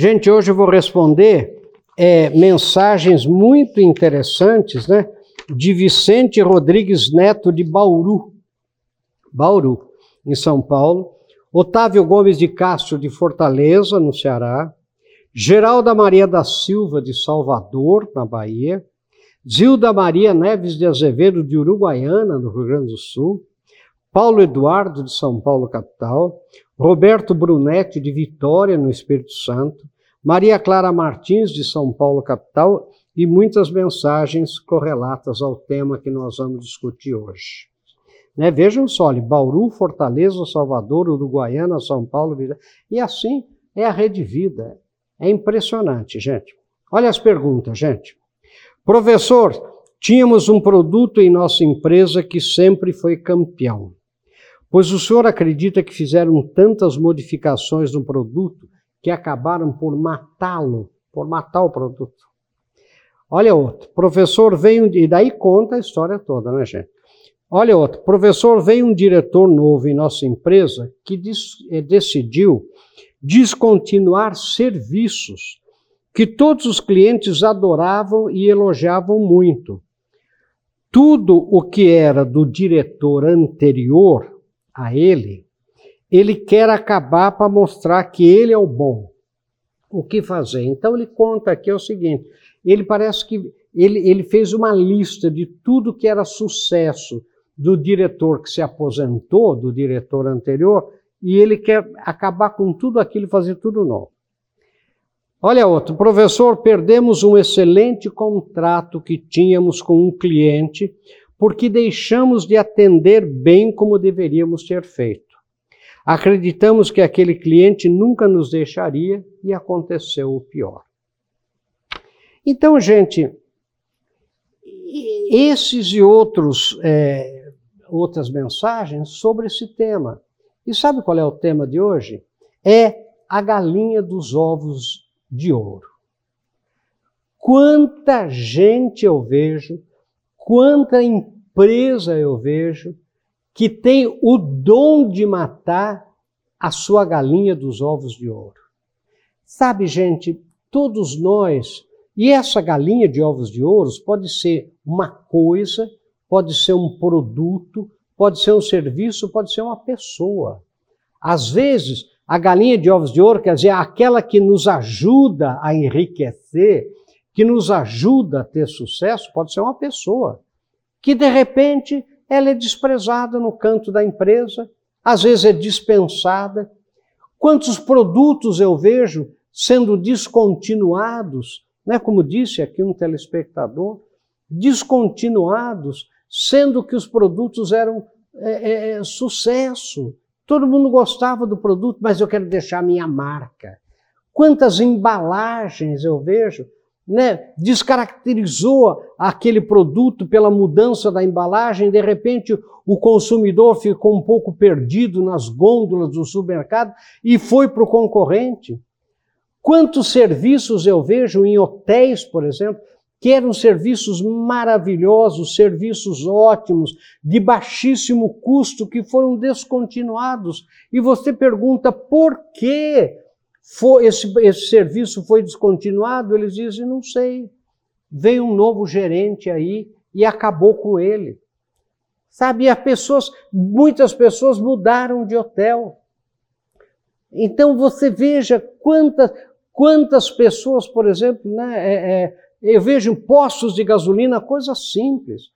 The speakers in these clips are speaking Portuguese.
Gente, hoje eu vou responder é, mensagens muito interessantes, né? De Vicente Rodrigues Neto de Bauru, Bauru, em São Paulo. Otávio Gomes de Castro de Fortaleza, no Ceará. Geralda Maria da Silva de Salvador, na Bahia. Zilda Maria Neves de Azevedo de Uruguaiana, no Rio Grande do Sul. Paulo Eduardo de São Paulo, capital. Roberto Brunetti de Vitória, no Espírito Santo. Maria Clara Martins, de São Paulo, capital, e muitas mensagens correlatas ao tema que nós vamos discutir hoje. Né? Vejam só, Bauru, Fortaleza, Salvador, Uruguaiana, São Paulo, e assim é a rede vida. É impressionante, gente. Olha as perguntas, gente. Professor, tínhamos um produto em nossa empresa que sempre foi campeão. Pois o senhor acredita que fizeram tantas modificações no produto que acabaram por matá-lo, por matar o produto. Olha outro, professor veio, e daí conta a história toda, né, gente? Olha outro, professor, veio um diretor novo em nossa empresa que dis, eh, decidiu descontinuar serviços que todos os clientes adoravam e elogiavam muito. Tudo o que era do diretor anterior a ele ele quer acabar para mostrar que ele é o bom. O que fazer? Então ele conta aqui é o seguinte: ele parece que ele, ele fez uma lista de tudo que era sucesso do diretor que se aposentou, do diretor anterior, e ele quer acabar com tudo aquilo e fazer tudo novo. Olha outro, professor, perdemos um excelente contrato que tínhamos com um cliente porque deixamos de atender bem como deveríamos ter feito. Acreditamos que aquele cliente nunca nos deixaria e aconteceu o pior. Então, gente, esses e outros, é, outras mensagens sobre esse tema. E sabe qual é o tema de hoje? É a galinha dos ovos de ouro. Quanta gente eu vejo, quanta empresa eu vejo que tem o dom de matar a sua galinha dos ovos de ouro. Sabe, gente, todos nós, e essa galinha de ovos de ouro pode ser uma coisa, pode ser um produto, pode ser um serviço, pode ser uma pessoa. Às vezes, a galinha de ovos de ouro quer dizer aquela que nos ajuda a enriquecer, que nos ajuda a ter sucesso, pode ser uma pessoa que de repente ela é desprezada no canto da empresa, às vezes é dispensada. Quantos produtos eu vejo sendo descontinuados, né? como disse aqui um telespectador, descontinuados, sendo que os produtos eram é, é, é sucesso. Todo mundo gostava do produto, mas eu quero deixar minha marca. Quantas embalagens eu vejo né, descaracterizou aquele produto pela mudança da embalagem, de repente o consumidor ficou um pouco perdido nas gôndolas do supermercado e foi para o concorrente. Quantos serviços eu vejo em hotéis, por exemplo, que eram serviços maravilhosos, serviços ótimos, de baixíssimo custo, que foram descontinuados. E você pergunta por quê? Esse, esse serviço foi descontinuado? Eles dizem, não sei. Veio um novo gerente aí e acabou com ele. Sabe, as pessoas, muitas pessoas mudaram de hotel. Então você veja quantas, quantas pessoas, por exemplo, né, é, é, eu vejo postos de gasolina, coisa simples.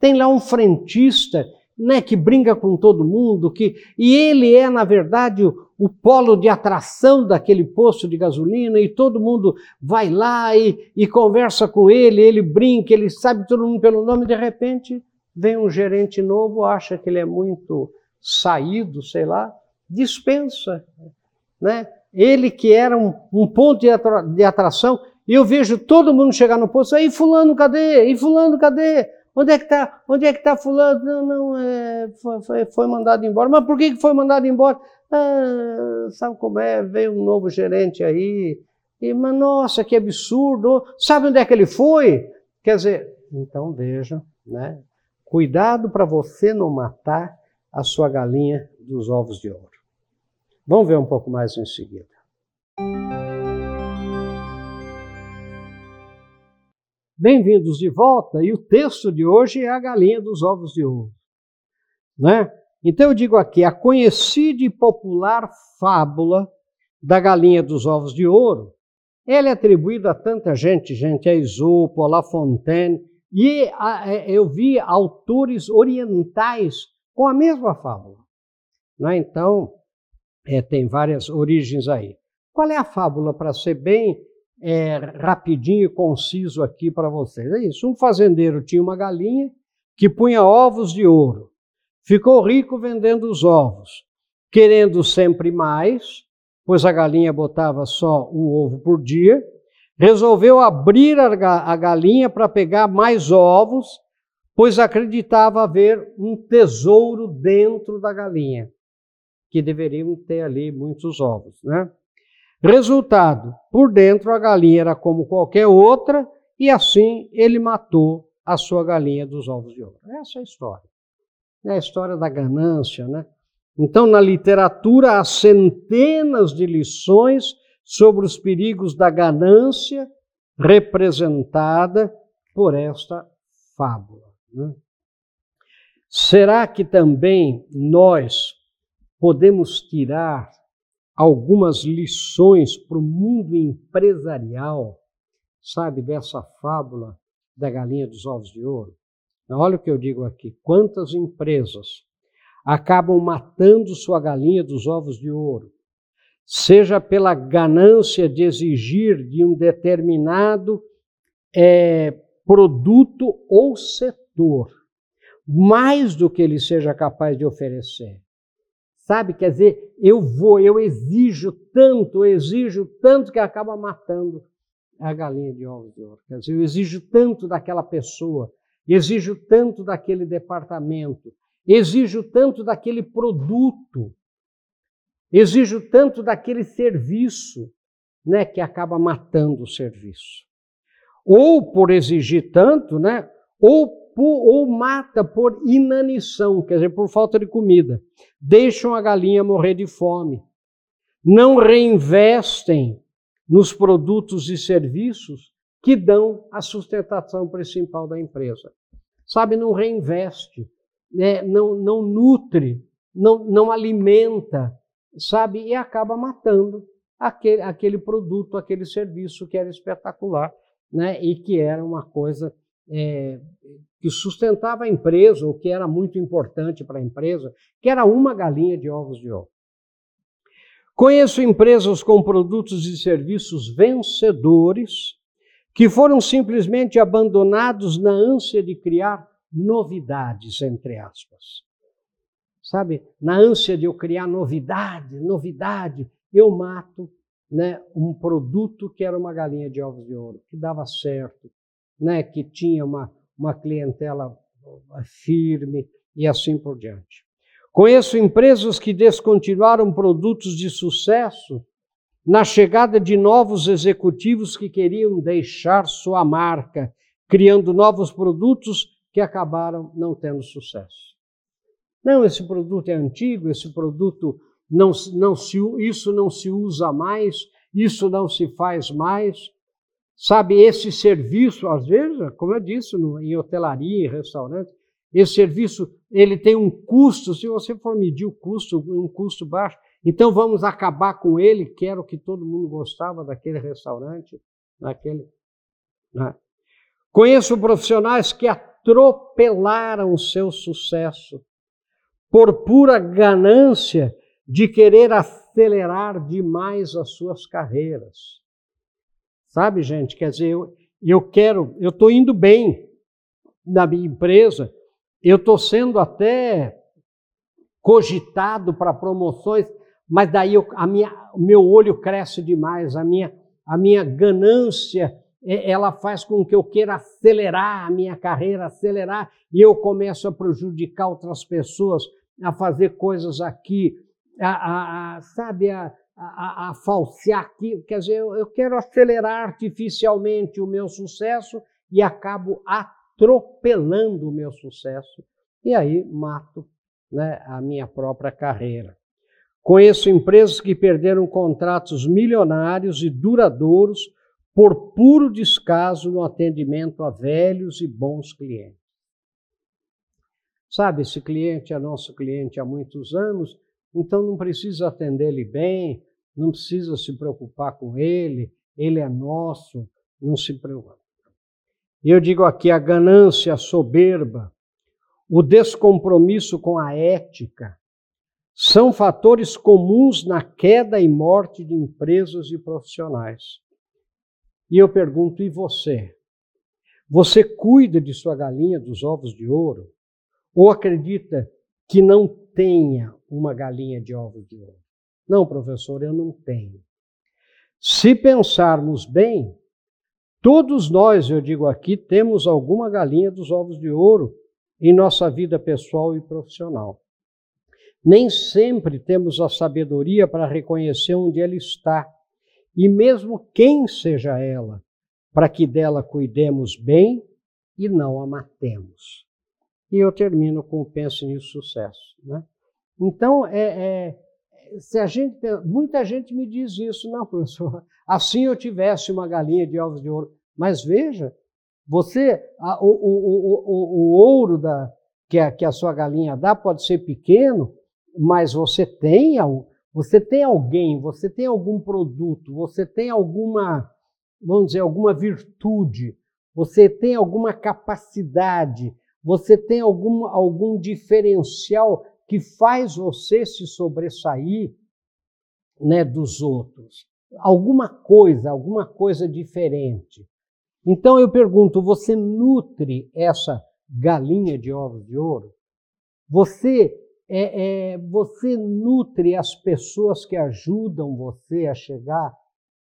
Tem lá um frentista né, que brinca com todo mundo, que e ele é na verdade o, o, polo de atração daquele posto de gasolina e todo mundo vai lá e, e conversa com ele, ele brinca, ele sabe todo mundo pelo nome, de repente vem um gerente novo, acha que ele é muito saído, sei lá, dispensa, né? Ele que era um, um ponto de, atra, de atração, e eu vejo todo mundo chegar no posto, aí fulano, cadê? E fulano, cadê? Onde é que está? Onde é que está fulano? Não, não, é, foi, foi, mandado embora. Mas por que foi mandado embora? Ah, sabe como é? Veio um novo gerente aí. E, mas nossa, que absurdo! Sabe onde é que ele foi? Quer dizer, então veja, né? Cuidado para você não matar a sua galinha dos ovos de ouro. Vamos ver um pouco mais em seguida. Bem-vindos de volta, e o texto de hoje é a galinha dos ovos de ouro. Né? Então eu digo aqui, a conhecida e popular fábula da galinha dos ovos de ouro, ela é atribuída a tanta gente, gente, a Esopo, a La Fontaine, e a, é, eu vi autores orientais com a mesma fábula. Né? Então, é, tem várias origens aí. Qual é a fábula, para ser bem é, rapidinho e conciso aqui para vocês? É isso: um fazendeiro tinha uma galinha que punha ovos de ouro. Ficou rico vendendo os ovos, querendo sempre mais, pois a galinha botava só um ovo por dia. Resolveu abrir a galinha para pegar mais ovos, pois acreditava haver um tesouro dentro da galinha, que deveriam ter ali muitos ovos, né? Resultado: por dentro a galinha era como qualquer outra, e assim ele matou a sua galinha dos ovos de ouro. Essa é a história. É a história da ganância, né? Então, na literatura, há centenas de lições sobre os perigos da ganância representada por esta fábula. Né? Será que também nós podemos tirar algumas lições para o mundo empresarial, sabe, dessa fábula da galinha dos ovos de ouro? Olha o que eu digo aqui: quantas empresas acabam matando sua galinha dos ovos de ouro, seja pela ganância de exigir de um determinado é, produto ou setor mais do que ele seja capaz de oferecer. Sabe, quer dizer, eu vou, eu exijo tanto, eu exijo tanto que acaba matando a galinha de ovos de ouro. Quer dizer, eu exijo tanto daquela pessoa, exijo tanto daquele departamento, exijo tanto daquele produto, exijo tanto daquele serviço, né, que acaba matando o serviço. Ou por exigir tanto, né, ou ou mata por inanição, quer dizer, por falta de comida. Deixam a galinha morrer de fome. Não reinvestem nos produtos e serviços que dão a sustentação principal da empresa. Sabe, não reinveste, né? não, não nutre, não, não alimenta, sabe, e acaba matando aquele, aquele produto, aquele serviço que era espetacular, né? e que era uma coisa é, que sustentava a empresa, o que era muito importante para a empresa, que era uma galinha de ovos de ouro. Conheço empresas com produtos e serviços vencedores que foram simplesmente abandonados na ânsia de criar novidades, entre aspas. Sabe, na ânsia de eu criar novidade, novidade, eu mato né, um produto que era uma galinha de ovos de ouro, que dava certo, né, que tinha uma, uma clientela firme e assim por diante. Conheço empresas que descontinuaram produtos de sucesso na chegada de novos executivos que queriam deixar sua marca, criando novos produtos que acabaram não tendo sucesso. Não, esse produto é antigo, esse produto não, não se, isso não se usa mais, isso não se faz mais. Sabe, esse serviço, às vezes, como eu disse, no, em hotelaria, em restaurante, esse serviço ele tem um custo, se você for medir o custo, um custo baixo, então vamos acabar com ele, que era o que todo mundo gostava daquele restaurante, daquele. Né? Conheço profissionais que atropelaram o seu sucesso por pura ganância de querer acelerar demais as suas carreiras. Sabe, gente? Quer dizer, eu, eu quero, eu estou indo bem na minha empresa, eu estou sendo até cogitado para promoções, mas daí eu, a minha, o meu olho cresce demais, a minha, a minha ganância é, ela faz com que eu queira acelerar a minha carreira, acelerar, e eu começo a prejudicar outras pessoas, a fazer coisas aqui, a, a, a sabe, a, a, a, falsear aqui. Quer dizer, eu, eu quero acelerar artificialmente o meu sucesso e acabo atropelando o meu sucesso, e aí mato né, a minha própria carreira. Conheço empresas que perderam contratos milionários e duradouros por puro descaso no atendimento a velhos e bons clientes. Sabe, esse cliente é nosso cliente há muitos anos, então não precisa atender ele bem, não precisa se preocupar com ele, ele é nosso, não se preocupe. E eu digo aqui: a ganância, soberba, o descompromisso com a ética, são fatores comuns na queda e morte de empresas e profissionais. E eu pergunto: e você? Você cuida de sua galinha dos ovos de ouro? Ou acredita que não tenha uma galinha de ovos de ouro? Não, professor, eu não tenho. Se pensarmos bem, todos nós, eu digo aqui, temos alguma galinha dos ovos de ouro em nossa vida pessoal e profissional. Nem sempre temos a sabedoria para reconhecer onde ela está, e mesmo quem seja ela, para que dela cuidemos bem e não a matemos. E eu termino com o Pense Nisso Sucesso. Né? Então, é, é, se a gente, muita gente me diz isso, não, professor, assim eu tivesse uma galinha de ovos de ouro. Mas veja, você, a, o, o, o, o, ouro da, que, a, que a sua galinha dá pode ser pequeno, mas você tem, você tem alguém, você tem algum produto, você tem alguma, vamos dizer, alguma virtude, você tem alguma capacidade, você tem algum, algum diferencial que faz você se sobressair né, dos outros. Alguma coisa, alguma coisa diferente. Então eu pergunto: você nutre essa galinha de ovos de ouro? Você é, é, você nutre as pessoas que ajudam você a chegar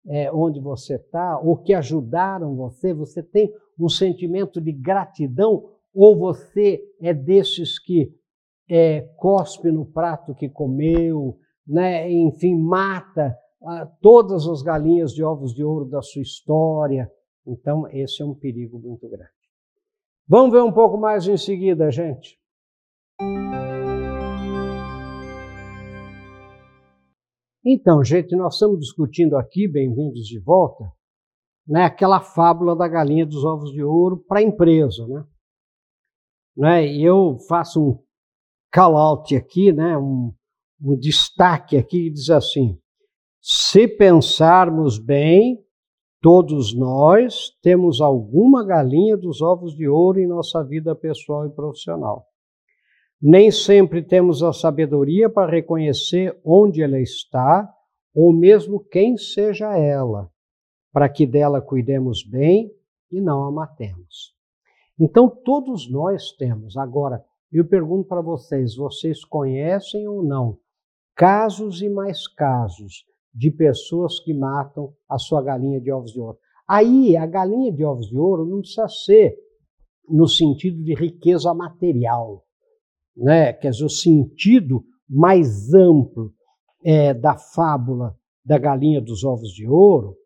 é, onde você está, ou que ajudaram você? Você tem um sentimento de gratidão? Ou você é desses que é, cospe no prato que comeu, né? enfim, mata ah, todas as galinhas de ovos de ouro da sua história. Então, esse é um perigo muito grande. Vamos ver um pouco mais em seguida, gente. Então, gente, nós estamos discutindo aqui, bem-vindos de volta, né, aquela fábula da galinha dos ovos de ouro para a empresa. Né? Né? E eu faço um call-out aqui, né, um, um destaque aqui, que diz assim: se pensarmos bem, todos nós temos alguma galinha dos ovos de ouro em nossa vida pessoal e profissional. Nem sempre temos a sabedoria para reconhecer onde ela está, ou mesmo quem seja ela, para que dela cuidemos bem e não a matemos. Então, todos nós temos. Agora, eu pergunto para vocês: vocês conhecem ou não casos e mais casos de pessoas que matam a sua galinha de ovos de ouro? Aí, a galinha de ovos de ouro não precisa ser no sentido de riqueza material, né? quer dizer, o sentido mais amplo é, da fábula da galinha dos ovos de ouro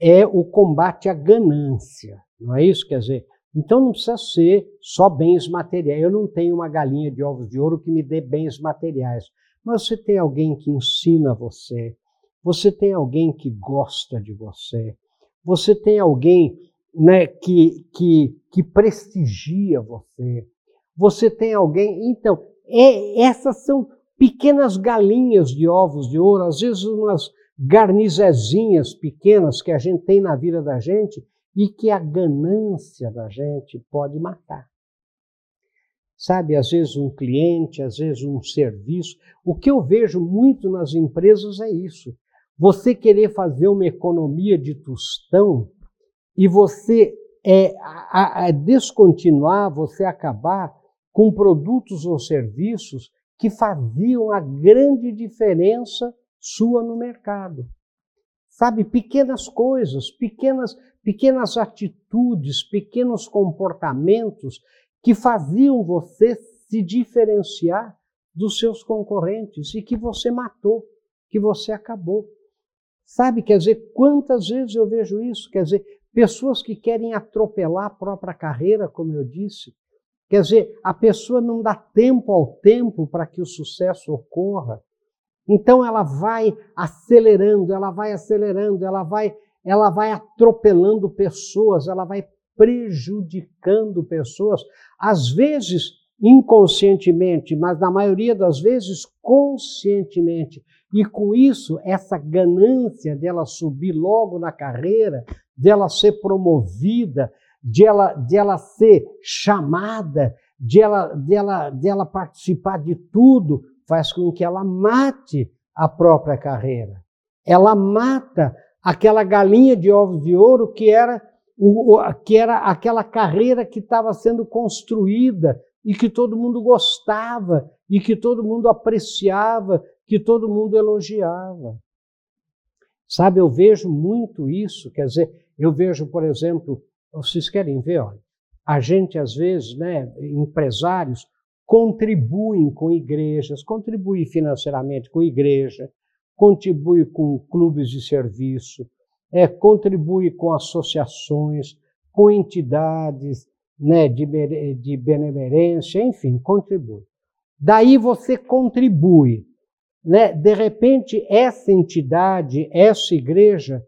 é o combate à ganância, não é isso? Quer dizer, então não precisa ser só bens materiais. Eu não tenho uma galinha de ovos de ouro que me dê bens materiais. Mas você tem alguém que ensina você. Você tem alguém que gosta de você. Você tem alguém né, que, que, que prestigia você. Você tem alguém. Então, é, essas são pequenas galinhas de ovos de ouro, às vezes umas garnizezinhas pequenas que a gente tem na vida da gente e que a ganância da gente pode matar. Sabe, às vezes um cliente, às vezes um serviço. O que eu vejo muito nas empresas é isso. Você querer fazer uma economia de tostão e você é, a, a descontinuar, você acabar com produtos ou serviços que faziam a grande diferença sua no mercado. Sabe, pequenas coisas, pequenas pequenas atitudes, pequenos comportamentos que faziam você se diferenciar dos seus concorrentes e que você matou, que você acabou. Sabe, quer dizer, quantas vezes eu vejo isso? Quer dizer, pessoas que querem atropelar a própria carreira, como eu disse. Quer dizer, a pessoa não dá tempo ao tempo para que o sucesso ocorra. Então ela vai acelerando, ela vai acelerando, ela vai ela vai atropelando pessoas, ela vai prejudicando pessoas, às vezes inconscientemente, mas na maioria das vezes conscientemente. E com isso, essa ganância dela subir logo na carreira, dela ser promovida, de ela, de ela ser chamada, de ela, de, ela, de ela participar de tudo, faz com que ela mate a própria carreira. Ela mata aquela galinha de ovos de ouro que era, o, que era aquela carreira que estava sendo construída e que todo mundo gostava, e que todo mundo apreciava, que todo mundo elogiava. Sabe, eu vejo muito isso, quer dizer, eu vejo, por exemplo, vocês querem ver, olha, a gente às vezes, né, empresários, contribuem com igrejas, contribuem financeiramente com igreja, contribui com clubes de serviço, é, contribui com associações, com entidades né, de, de benemerência, enfim, contribui. Daí você contribui. Né? De repente, essa entidade, essa igreja,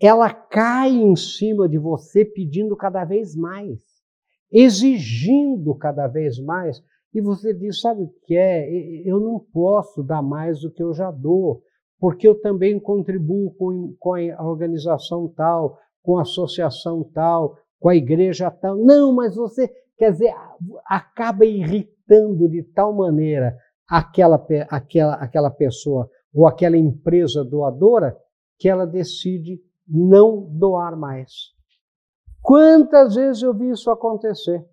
ela cai em cima de você pedindo cada vez mais, exigindo cada vez mais. E você diz: sabe o que é? Eu não posso dar mais do que eu já dou, porque eu também contribuo com, com a organização tal, com a associação tal, com a igreja tal. Não, mas você, quer dizer, acaba irritando de tal maneira aquela, aquela, aquela pessoa ou aquela empresa doadora que ela decide não doar mais. Quantas vezes eu vi isso acontecer?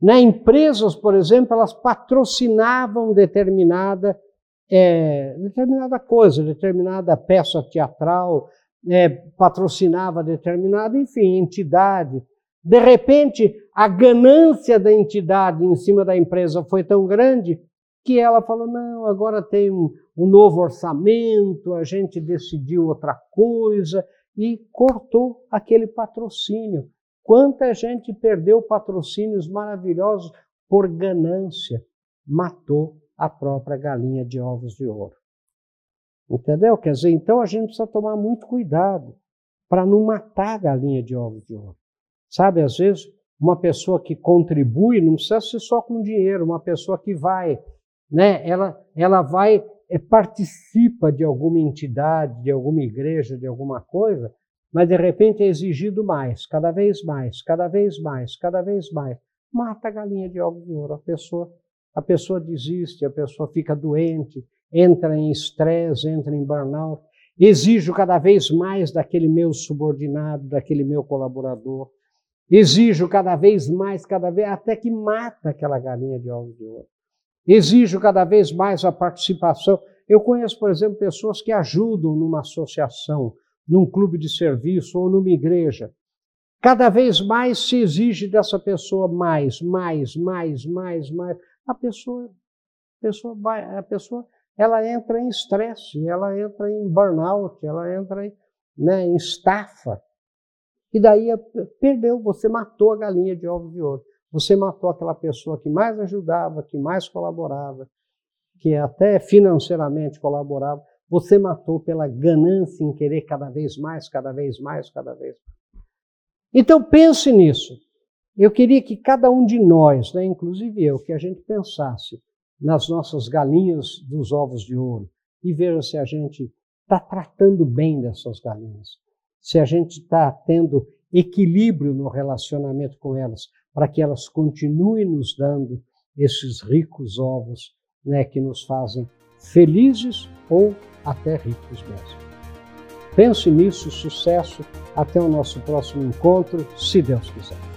Na empresas, por exemplo, elas patrocinavam determinada, é, determinada coisa, determinada peça teatral, é, patrocinava determinada, enfim, entidade. De repente, a ganância da entidade em cima da empresa foi tão grande que ela falou: não, agora tem um, um novo orçamento, a gente decidiu outra coisa, e cortou aquele patrocínio. Quanta gente perdeu patrocínios maravilhosos por ganância, matou a própria galinha de ovos de ouro. Entendeu? Quer dizer, então a gente precisa tomar muito cuidado para não matar a galinha de ovos de ouro. Sabe, às vezes, uma pessoa que contribui não precisa ser só com dinheiro, uma pessoa que vai, né, ela, ela vai é, participa de alguma entidade, de alguma igreja, de alguma coisa, mas de repente é exigido mais, cada vez mais, cada vez mais, cada vez mais. Mata a galinha de ovos de ouro. A pessoa, a pessoa desiste, a pessoa fica doente, entra em estresse, entra em burnout. Exijo cada vez mais daquele meu subordinado, daquele meu colaborador. Exijo cada vez mais, cada vez, até que mata aquela galinha de ovos de ouro. Exijo cada vez mais a participação. Eu conheço, por exemplo, pessoas que ajudam numa associação, num clube de serviço ou numa igreja. Cada vez mais se exige dessa pessoa mais, mais, mais, mais, mais. A pessoa, a pessoa vai, a pessoa, ela entra em estresse, ela entra em burnout, ela entra em, né, em estafa. E daí perdeu, você matou a galinha de ovos de ouro. Você matou aquela pessoa que mais ajudava, que mais colaborava, que até financeiramente colaborava. Você matou pela ganância em querer cada vez mais, cada vez mais, cada vez mais. Então pense nisso. Eu queria que cada um de nós, né, inclusive eu, que a gente pensasse nas nossas galinhas dos ovos de ouro e veja se a gente está tratando bem dessas galinhas, se a gente está tendo equilíbrio no relacionamento com elas, para que elas continuem nos dando esses ricos ovos né, que nos fazem felizes ou até ricos mesmo. Pense nisso, sucesso, até o nosso próximo encontro, se Deus quiser.